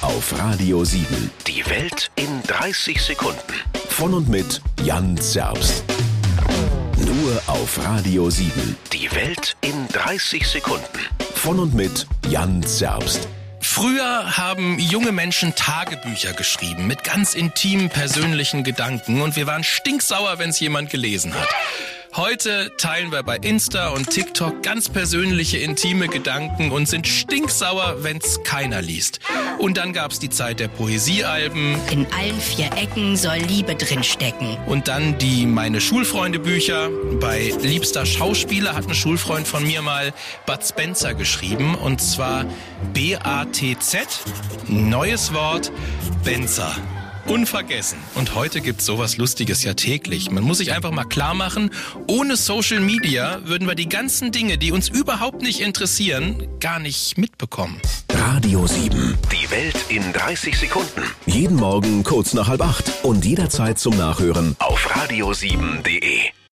auf Radio 7. Die Welt in 30 Sekunden. Von und mit Jan Zerbst. Nur auf Radio 7. Die Welt in 30 Sekunden. Von und mit Jan Zerbst. Früher haben junge Menschen Tagebücher geschrieben mit ganz intimen persönlichen Gedanken und wir waren stinksauer, wenn es jemand gelesen hat. Heute teilen wir bei Insta und TikTok ganz persönliche, intime Gedanken und sind stinksauer, wenn's keiner liest. Und dann gab's die Zeit der Poesiealben. In allen vier Ecken soll Liebe drinstecken. Und dann die Meine Schulfreunde Bücher. Bei Liebster Schauspieler hat ein Schulfreund von mir mal Bud Spencer geschrieben. Und zwar B-A-T-Z. Neues Wort. Benzer. Unvergessen. Und heute gibt's sowas Lustiges ja täglich. Man muss sich einfach mal klar machen, ohne Social Media würden wir die ganzen Dinge, die uns überhaupt nicht interessieren, gar nicht mitbekommen. Radio 7. Die Welt in 30 Sekunden. Jeden Morgen kurz nach halb acht und jederzeit zum Nachhören Auf radio7.de.